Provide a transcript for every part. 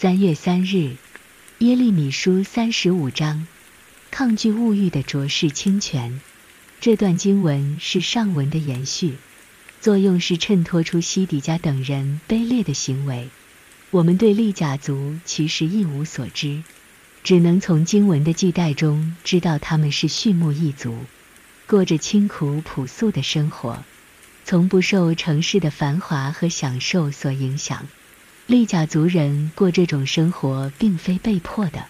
三月三日，耶利米书三十五章，抗拒物欲的浊世清泉。这段经文是上文的延续，作用是衬托出西底家等人卑劣的行为。我们对利甲族其实一无所知，只能从经文的记载中知道他们是畜牧一族，过着清苦朴素的生活。从不受城市的繁华和享受所影响，利甲族人过这种生活并非被迫的，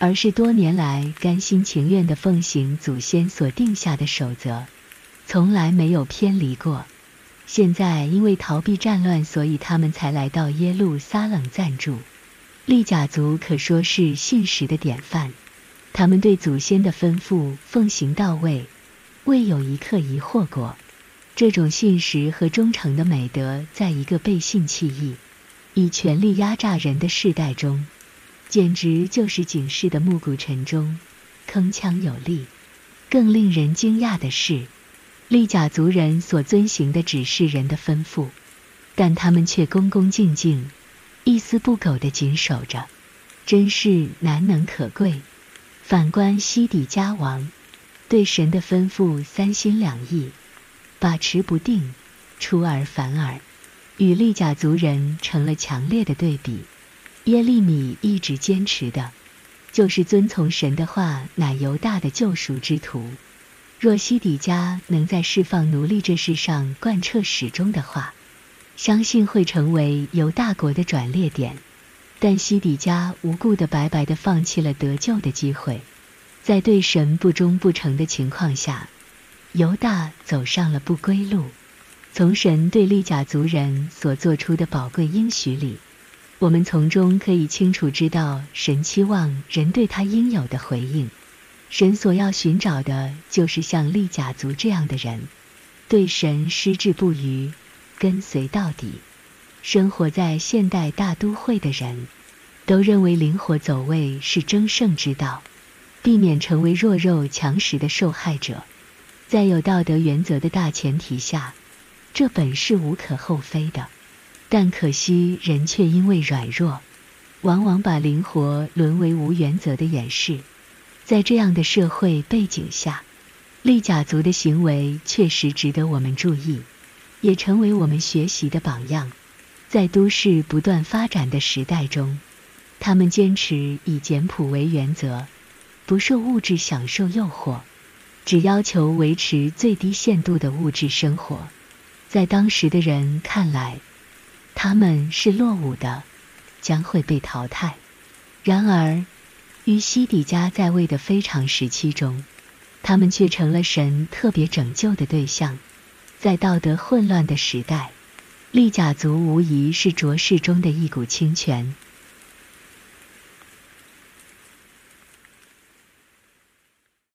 而是多年来甘心情愿地奉行祖先所定下的守则，从来没有偏离过。现在因为逃避战乱，所以他们才来到耶路撒冷暂住。利甲族可说是信实的典范，他们对祖先的吩咐奉行到位，未有一刻疑惑过。这种信实和忠诚的美德，在一个背信弃义、以权力压榨人的世代中，简直就是警示的暮鼓晨钟，铿锵有力。更令人惊讶的是，利甲族人所遵行的只是人的吩咐，但他们却恭恭敬敬、一丝不苟地谨守着，真是难能可贵。反观西底家王，对神的吩咐三心两意。把持不定，出尔反尔，与利甲族人成了强烈的对比。耶利米一直坚持的，就是遵从神的话，乃犹大的救赎之途。若西底家能在释放奴隶这事上贯彻始终的话，相信会成为犹大国的转捩点。但西底家无故的白白的放弃了得救的机会，在对神不忠不诚的情况下。犹大走上了不归路。从神对利甲族人所做出的宝贵应许里，我们从中可以清楚知道神期望人对他应有的回应。神所要寻找的就是像利甲族这样的人，对神矢志不渝，跟随到底。生活在现代大都会的人，都认为灵活走位是争胜之道，避免成为弱肉强食的受害者。在有道德原则的大前提下，这本是无可厚非的。但可惜人却因为软弱，往往把灵活沦为无原则的掩饰。在这样的社会背景下，利甲族的行为确实值得我们注意，也成为我们学习的榜样。在都市不断发展的时代中，他们坚持以简朴为原则，不受物质享受诱惑。只要求维持最低限度的物质生活，在当时的人看来，他们是落伍的，将会被淘汰。然而，于西底家在位的非常时期中，他们却成了神特别拯救的对象。在道德混乱的时代，利甲族无疑是浊世中的一股清泉，